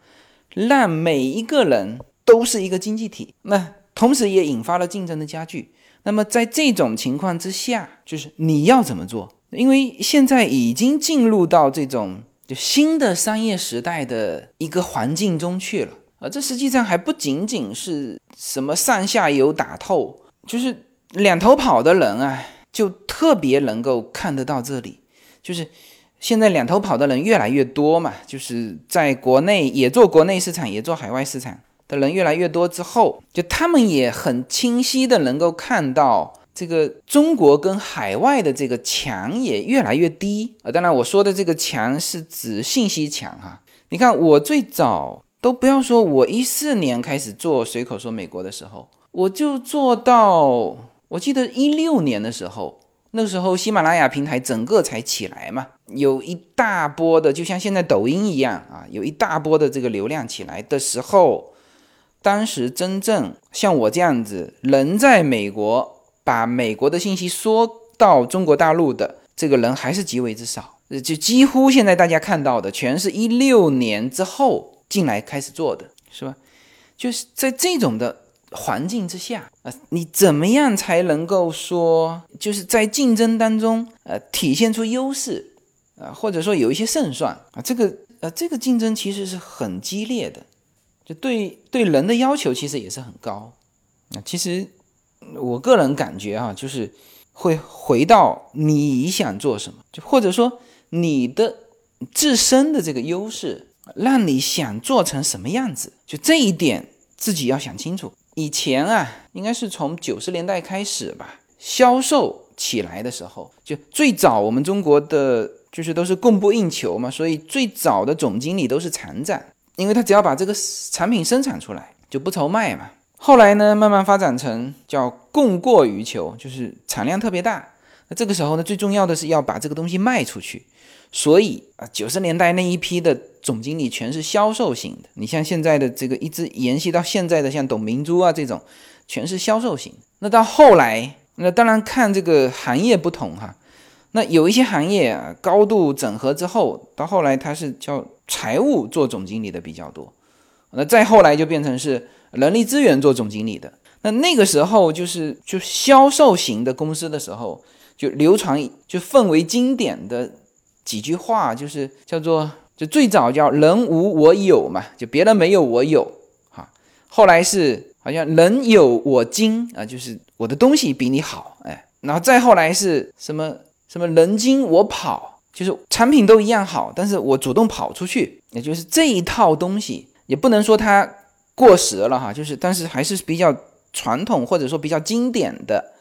让每一个人都是一个经济体，那同时也引发了竞争的加剧。那么在这种情况之下，就是你要怎么做？因为现在已经进入到这种就新的商业时代的一个环境中去了啊。这实际上还不仅仅是什么上下游打透，就是两头跑的人啊，就特别能够看得到这里，就是。现在两头跑的人越来越多嘛，就是在国内也做国内市场，也做海外市场人越来越多之后，就他们也很清晰的能够看到这个中国跟海外的这个墙也越来越低啊。当然，我说的这个墙是指信息墙哈。你看，我最早都不要说，我一四年开始做随口说美国的时候，我就做到，我记得一六年的时候。那时候喜马拉雅平台整个才起来嘛，有一大波的，就像现在抖音一样啊，有一大波的这个流量起来的时候，当时真正像我这样子人在美国把美国的信息说到中国大陆的这个人还是极为之少，就几乎现在大家看到的全是一六年之后进来开始做的，是吧？就是在这种的。环境之下啊，你怎么样才能够说，就是在竞争当中呃体现出优势啊，或者说有一些胜算啊？这个呃，这个竞争其实是很激烈的，就对对人的要求其实也是很高啊。其实我个人感觉啊，就是会回到你想做什么，就或者说你的自身的这个优势，让你想做成什么样子，就这一点自己要想清楚。以前啊，应该是从九十年代开始吧，销售起来的时候，就最早我们中国的就是都是供不应求嘛，所以最早的总经理都是厂长，因为他只要把这个产品生产出来，就不愁卖嘛。后来呢，慢慢发展成叫供过于求，就是产量特别大。那这个时候呢，最重要的是要把这个东西卖出去。所以啊，九十年代那一批的总经理全是销售型的。你像现在的这个一直延续到现在的，像董明珠啊这种，全是销售型。那到后来，那当然看这个行业不同哈。那有一些行业啊，高度整合之后，到后来他是叫财务做总经理的比较多。那再后来就变成是人力资源做总经理的。那那个时候就是就销售型的公司的时候，就流传就奉为经典的。几句话就是叫做，就最早叫人无我有嘛，就别人没有我有哈。后来是好像人有我精啊，就是我的东西比你好哎。然后再后来是什么什么人精我跑，就是产品都一样好，但是我主动跑出去，也就是这一套东西也不能说它过时了哈，就是但是还是比较传统或者说比较经典的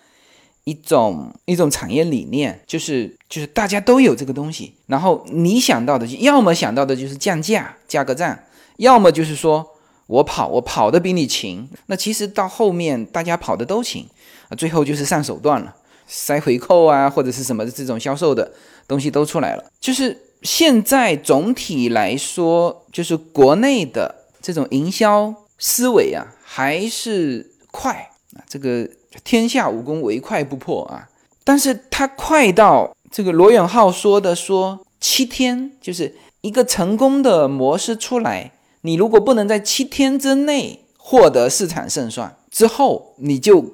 一种一种产业理念，就是就是大家都有这个东西，然后你想到的，要么想到的就是降价、价格战，要么就是说我跑，我跑的比你勤。那其实到后面大家跑的都勤啊，最后就是上手段了，塞回扣啊，或者是什么的这种销售的东西都出来了。就是现在总体来说，就是国内的这种营销思维啊，还是快啊，这个。天下武功唯快不破啊！但是它快到这个罗永浩说的说七天，就是一个成功的模式出来，你如果不能在七天之内获得市场胜算之后，你就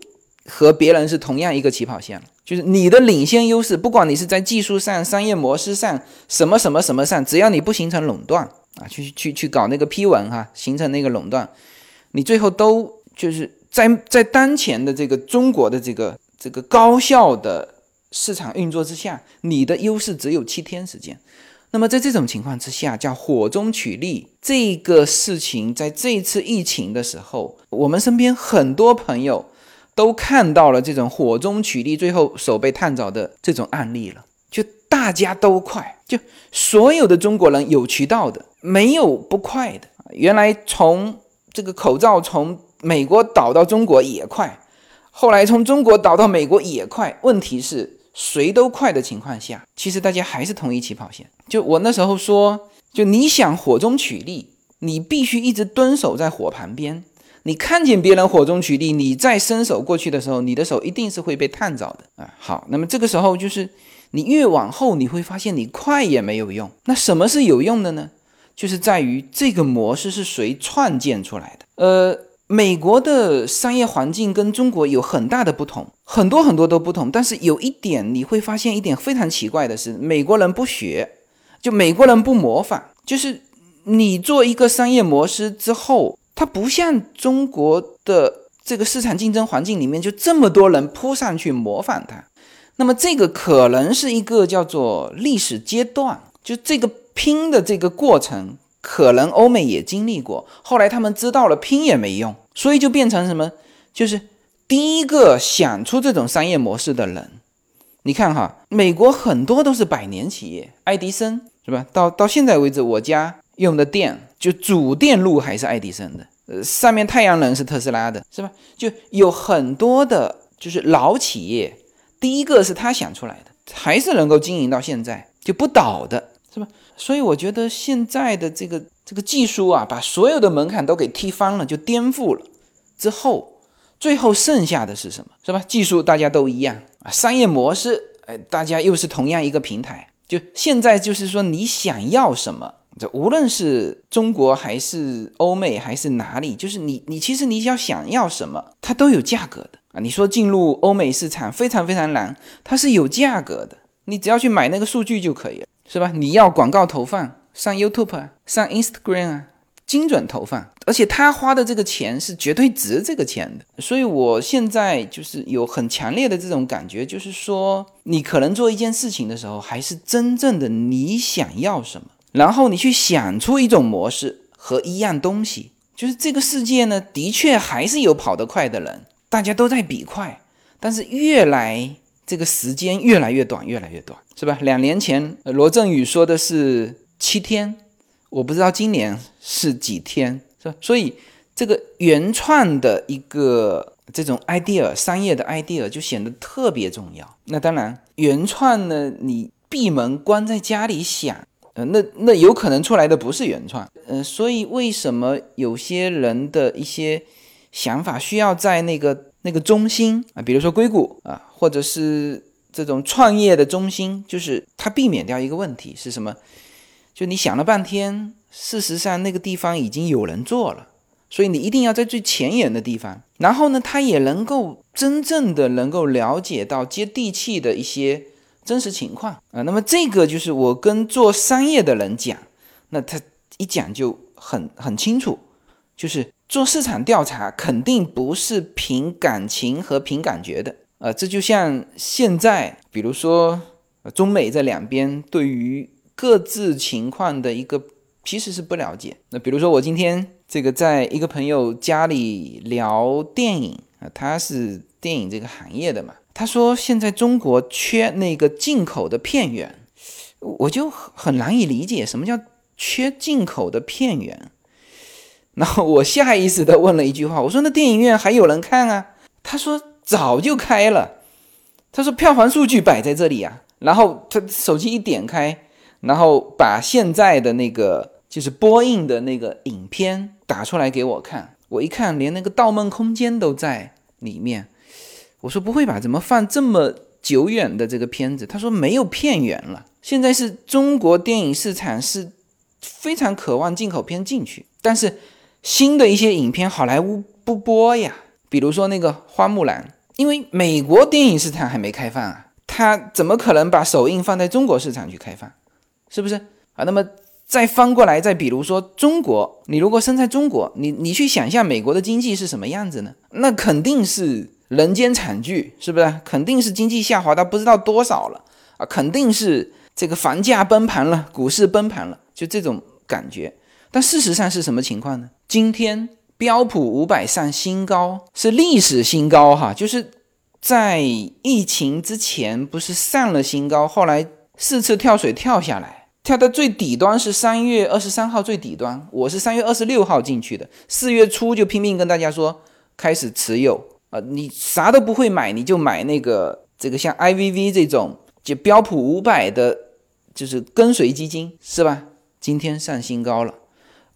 和别人是同样一个起跑线。就是你的领先优势，不管你是在技术上、商业模式上、什么什么什么上，只要你不形成垄断啊，去去去搞那个批文哈，形成那个垄断，你最后都就是。在在当前的这个中国的这个这个高效的市场运作之下，你的优势只有七天时间。那么在这种情况之下，叫火中取栗这个事情，在这次疫情的时候，我们身边很多朋友都看到了这种火中取栗，最后手被烫着的这种案例了。就大家都快，就所有的中国人有渠道的，没有不快的。原来从这个口罩从美国倒到中国也快，后来从中国倒到美国也快。问题是谁都快的情况下，其实大家还是同一起跑线。就我那时候说，就你想火中取栗，你必须一直蹲守在火旁边。你看见别人火中取栗，你再伸手过去的时候，你的手一定是会被烫着的啊。好，那么这个时候就是你越往后，你会发现你快也没有用。那什么是有用的呢？就是在于这个模式是谁创建出来的？呃。美国的商业环境跟中国有很大的不同，很多很多都不同。但是有一点你会发现一点非常奇怪的是，美国人不学，就美国人不模仿。就是你做一个商业模式之后，它不像中国的这个市场竞争环境里面就这么多人扑上去模仿它。那么这个可能是一个叫做历史阶段，就这个拼的这个过程。可能欧美也经历过，后来他们知道了拼也没用，所以就变成什么？就是第一个想出这种商业模式的人。你看哈，美国很多都是百年企业，爱迪生是吧？到到现在为止，我家用的电就主电路还是爱迪生的，呃，上面太阳能是特斯拉的，是吧？就有很多的，就是老企业，第一个是他想出来的，还是能够经营到现在就不倒的，是吧？所以我觉得现在的这个这个技术啊，把所有的门槛都给踢翻了，就颠覆了。之后，最后剩下的是什么？是吧？技术大家都一样啊，商业模式，哎，大家又是同样一个平台。就现在就是说，你想要什么，这无论是中国还是欧美还是哪里，就是你你其实你要想要什么，它都有价格的啊。你说进入欧美市场非常非常难，它是有价格的，你只要去买那个数据就可以了。是吧？你要广告投放上 YouTube 啊，上 Instagram 啊，精准投放，而且他花的这个钱是绝对值这个钱的。所以我现在就是有很强烈的这种感觉，就是说，你可能做一件事情的时候，还是真正的你想要什么，然后你去想出一种模式和一样东西。就是这个世界呢，的确还是有跑得快的人，大家都在比快，但是越来。这个时间越来越短，越来越短，是吧？两年前罗振宇说的是七天，我不知道今年是几天，是吧？所以这个原创的一个这种 idea，商业的 idea 就显得特别重要。那当然，原创呢，你闭门关在家里想，呃，那那有可能出来的不是原创，呃，所以为什么有些人的一些想法需要在那个？那个中心啊，比如说硅谷啊，或者是这种创业的中心，就是它避免掉一个问题是什么？就你想了半天，事实上那个地方已经有人做了，所以你一定要在最前沿的地方。然后呢，他也能够真正的能够了解到接地气的一些真实情况啊。那么这个就是我跟做商业的人讲，那他一讲就很很清楚，就是。做市场调查肯定不是凭感情和凭感觉的，呃，这就像现在，比如说中美这两边对于各自情况的一个其实是不了解。那比如说我今天这个在一个朋友家里聊电影啊，他是电影这个行业的嘛。他说现在中国缺那个进口的片源，我就很难以理解什么叫缺进口的片源。然后我下意识的问了一句话，我说那电影院还有人看啊？他说早就开了。他说票房数据摆在这里啊。然后他手机一点开，然后把现在的那个就是播映的那个影片打出来给我看。我一看，连那个《盗梦空间》都在里面。我说不会吧？怎么放这么久远的这个片子？他说没有片源了。现在是中国电影市场是非常渴望进口片进去，但是新的一些影片好莱坞不播呀。比如说那个《花木兰》，因为美国电影市场还没开放啊，他怎么可能把首映放在中国市场去开放？是不是啊？那么再翻过来，再比如说中国，你如果生在中国，你你去想象美国的经济是什么样子呢？那肯定是。人间惨剧是不是？肯定是经济下滑到不知道多少了啊！肯定是这个房价崩盘了，股市崩盘了，就这种感觉。但事实上是什么情况呢？今天标普五百上新高，是历史新高哈！就是在疫情之前不是上了新高，后来四次跳水跳下来，跳到最底端是三月二十三号最底端，我是三月二十六号进去的，四月初就拼命跟大家说开始持有。啊，你啥都不会买，你就买那个这个像 I V V 这种就标普五百的，就是跟随基金是吧？今天上新高了，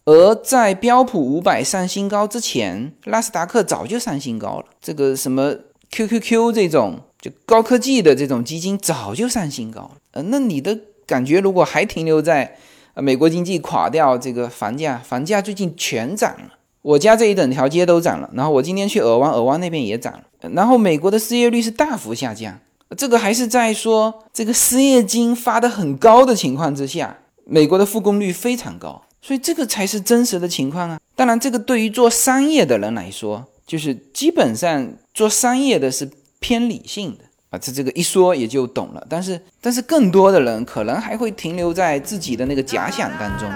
而在标普五百上新高之前，纳斯达克早就上新高了。这个什么 Q Q Q 这种就高科技的这种基金早就上新高了。呃，那你的感觉如果还停留在美国经济垮掉，这个房价房价最近全涨了。我家这一整条街都涨了，然后我今天去尔湾，尔湾那边也涨了。然后美国的失业率是大幅下降，这个还是在说这个失业金发的很高的情况之下，美国的复工率非常高，所以这个才是真实的情况啊。当然，这个对于做商业的人来说，就是基本上做商业的是偏理性的啊，这这个一说也就懂了。但是，但是更多的人可能还会停留在自己的那个假想当中。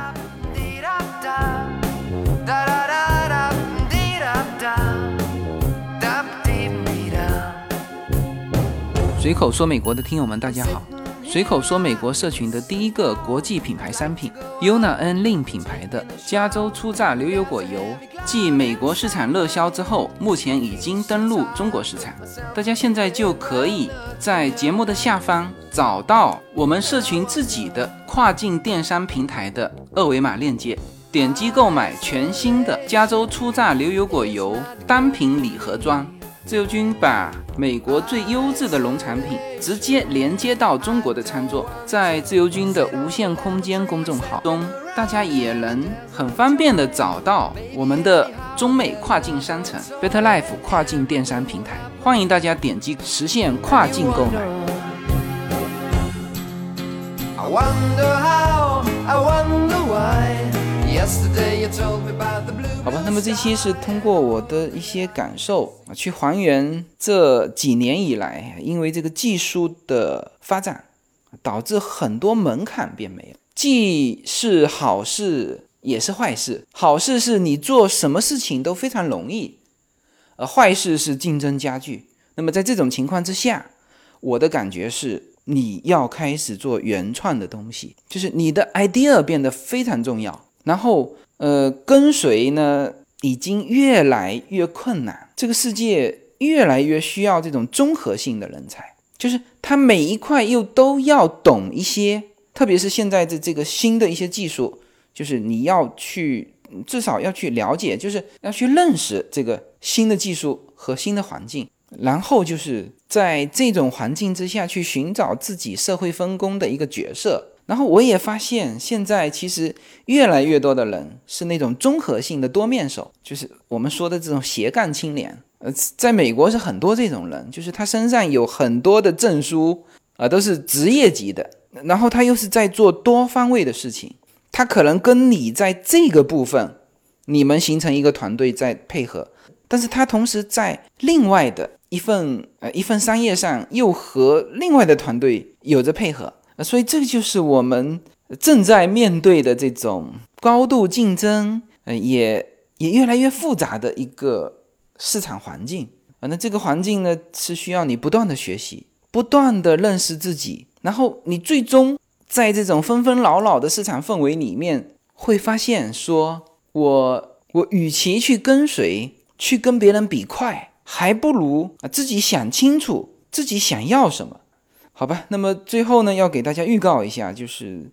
随口说美国的听友们，大家好。随口说美国社群的第一个国际品牌商品，Yuna N Lin 品牌的加州初榨牛油果油，继美国市场热销之后，目前已经登陆中国市场。大家现在就可以在节目的下方找到我们社群自己的跨境电商平台的二维码链接，点击购买全新的加州初榨牛油果油单品礼盒装。自由军把美国最优质的农产品直接连接到中国的餐桌，在自由军的无限空间公众号中，大家也能很方便的找到我们的中美跨境商城 Better Life 跨境电商平台，欢迎大家点击实现跨境购买。好吧，那么这期是通过我的一些感受啊，去还原这几年以来，因为这个技术的发展，导致很多门槛变没了，既是好事也是坏事。好事是你做什么事情都非常容易，而坏事是竞争加剧。那么在这种情况之下，我的感觉是，你要开始做原创的东西，就是你的 idea 变得非常重要。然后，呃，跟随呢，已经越来越困难。这个世界越来越需要这种综合性的人才，就是他每一块又都要懂一些。特别是现在的这个新的一些技术，就是你要去至少要去了解，就是要去认识这个新的技术和新的环境，然后就是在这种环境之下去寻找自己社会分工的一个角色。然后我也发现，现在其实越来越多的人是那种综合性的多面手，就是我们说的这种斜杠青年。呃，在美国是很多这种人，就是他身上有很多的证书，啊，都是职业级的。然后他又是在做多方位的事情，他可能跟你在这个部分，你们形成一个团队在配合，但是他同时在另外的一份呃一份商业上又和另外的团队有着配合。所以，这个就是我们正在面对的这种高度竞争，呃，也也越来越复杂的一个市场环境。啊。那这个环境呢，是需要你不断的学习，不断的认识自己，然后你最终在这种纷纷扰扰的市场氛围里面，会发现说，我我与其去跟随，去跟别人比快，还不如自己想清楚自己想要什么，好吧？那么最后呢，要给大家预告一下，就是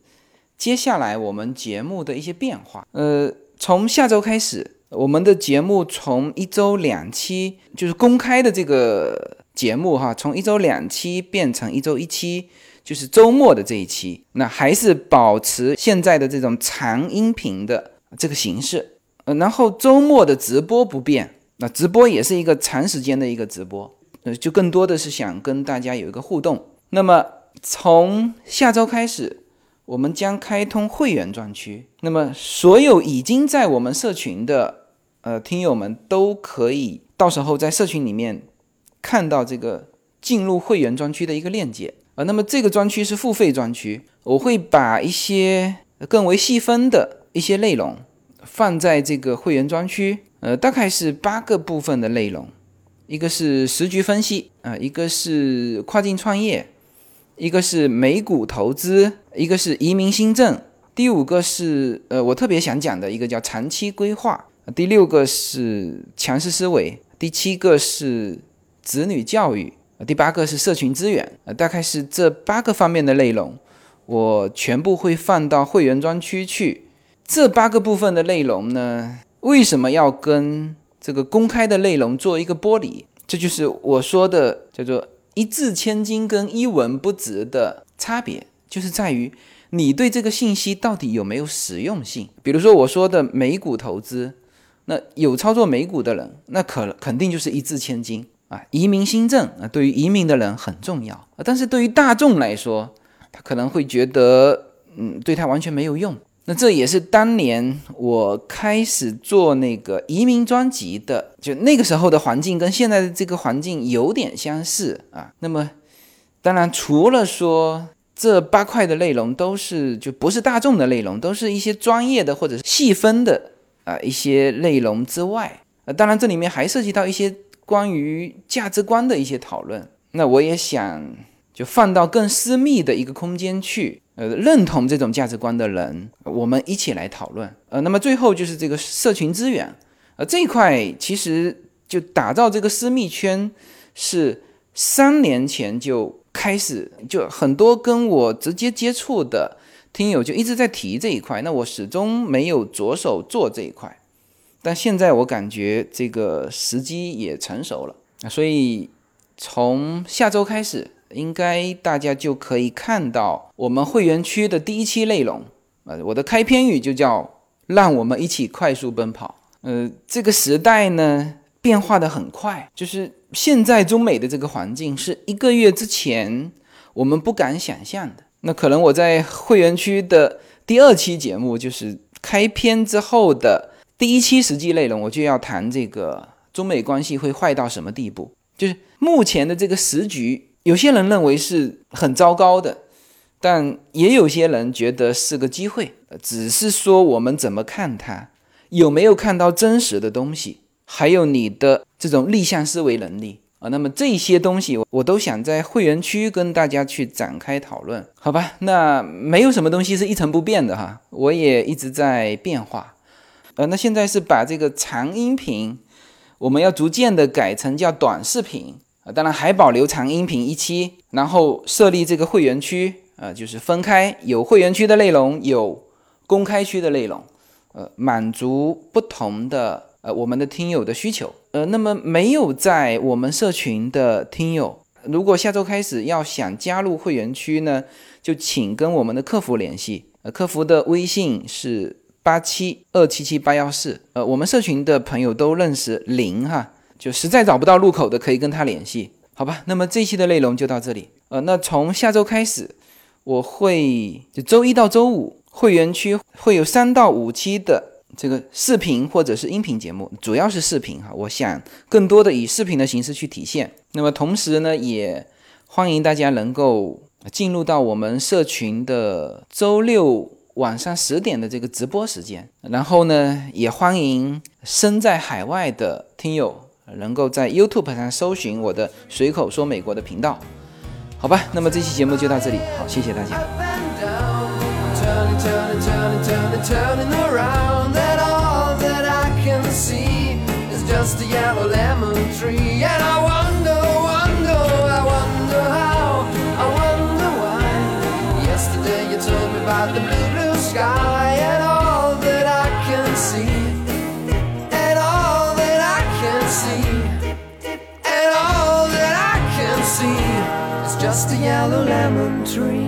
接下来我们节目的一些变化，呃。从下周开始，我们的节目从一周两期，就是公开的这个节目哈，从一周两期变成一周一期，就是周末的这一期。那还是保持现在的这种长音频的这个形式，呃，然后周末的直播不变，那直播也是一个长时间的一个直播，呃，就更多的是想跟大家有一个互动。那么从下周开始。我们将开通会员专区，那么所有已经在我们社群的呃听友们都可以到时候在社群里面看到这个进入会员专区的一个链接啊。那么这个专区是付费专区，我会把一些更为细分的一些内容放在这个会员专区，呃，大概是八个部分的内容，一个是时局分析啊，一个是跨境创业。一个是美股投资，一个是移民新政，第五个是呃我特别想讲的一个叫长期规划，第六个是强势思维，第七个是子女教育，第八个是社群资源，呃大概是这八个方面的内容，我全部会放到会员专区去。这八个部分的内容呢，为什么要跟这个公开的内容做一个剥离？这就是我说的叫做。一字千金跟一文不值的差别，就是在于你对这个信息到底有没有实用性。比如说我说的美股投资，那有操作美股的人，那可肯定就是一字千金啊。移民新政啊，对于移民的人很重要啊，但是对于大众来说，他可能会觉得，嗯，对他完全没有用。那这也是当年我开始做那个移民专辑的，就那个时候的环境跟现在的这个环境有点相似啊。那么，当然除了说这八块的内容都是就不是大众的内容，都是一些专业的或者细分的啊一些内容之外，呃，当然这里面还涉及到一些关于价值观的一些讨论。那我也想就放到更私密的一个空间去。呃，认同这种价值观的人，我们一起来讨论。呃，那么最后就是这个社群资源，呃，这一块其实就打造这个私密圈，是三年前就开始，就很多跟我直接接触的听友就一直在提这一块，那我始终没有着手做这一块，但现在我感觉这个时机也成熟了，所以从下周开始。应该大家就可以看到我们会员区的第一期内容，呃，我的开篇语就叫“让我们一起快速奔跑”。呃，这个时代呢变化的很快，就是现在中美的这个环境是一个月之前我们不敢想象的。那可能我在会员区的第二期节目，就是开篇之后的第一期实际内容，我就要谈这个中美关系会坏到什么地步，就是目前的这个时局。有些人认为是很糟糕的，但也有些人觉得是个机会。只是说我们怎么看它，有没有看到真实的东西，还有你的这种逆向思维能力啊。那么这些东西，我都想在会员区跟大家去展开讨论，好吧？那没有什么东西是一成不变的哈，我也一直在变化。呃，那现在是把这个长音频，我们要逐渐的改成叫短视频。当然还保留长音频一期，然后设立这个会员区，啊，就是分开有会员区的内容，有公开区的内容，呃，满足不同的呃我们的听友的需求。呃，那么没有在我们社群的听友，如果下周开始要想加入会员区呢，就请跟我们的客服联系，呃，客服的微信是八七二七七八幺四，呃，我们社群的朋友都认识零哈。就实在找不到入口的，可以跟他联系，好吧？那么这期的内容就到这里。呃，那从下周开始，我会就周一到周五会员区会有三到五期的这个视频或者是音频节目，主要是视频哈。我想更多的以视频的形式去体现。那么同时呢，也欢迎大家能够进入到我们社群的周六。晚上十点的这个直播时间，然后呢，也欢迎身在海外的听友能够在 YouTube 上搜寻我的“随口说美国”的频道。好吧，那么这期节目就到这里，好，谢谢大家。Yellow lemon tree.